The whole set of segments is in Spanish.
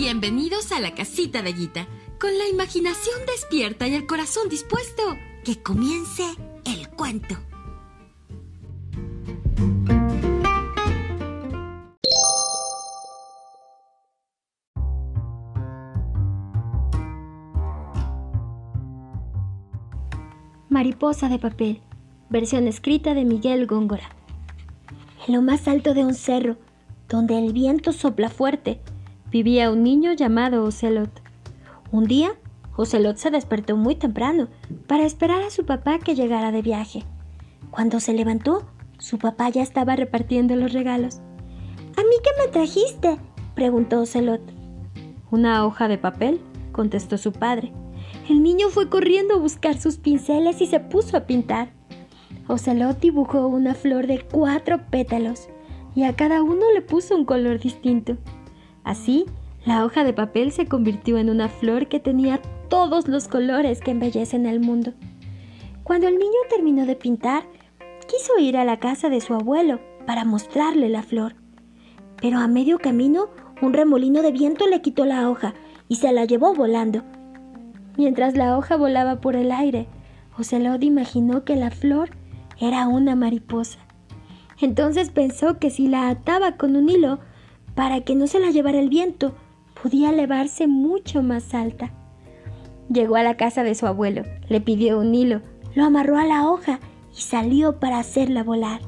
Bienvenidos a la casita de Guita, con la imaginación despierta y el corazón dispuesto. Que comience el cuento. Mariposa de papel, versión escrita de Miguel Góngora. En lo más alto de un cerro, donde el viento sopla fuerte, vivía un niño llamado Ocelot. Un día, Ocelot se despertó muy temprano para esperar a su papá que llegara de viaje. Cuando se levantó, su papá ya estaba repartiendo los regalos. ¿A mí qué me trajiste? preguntó Ocelot. Una hoja de papel, contestó su padre. El niño fue corriendo a buscar sus pinceles y se puso a pintar. Ocelot dibujó una flor de cuatro pétalos y a cada uno le puso un color distinto. Así, la hoja de papel se convirtió en una flor que tenía todos los colores que embellecen el mundo. Cuando el niño terminó de pintar, quiso ir a la casa de su abuelo para mostrarle la flor. Pero a medio camino, un remolino de viento le quitó la hoja y se la llevó volando. Mientras la hoja volaba por el aire, Ocelot imaginó que la flor era una mariposa. Entonces pensó que si la ataba con un hilo, para que no se la llevara el viento, podía elevarse mucho más alta. Llegó a la casa de su abuelo, le pidió un hilo, lo amarró a la hoja y salió para hacerla volar.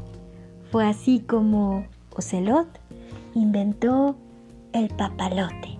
Fue así como Ocelot inventó el papalote.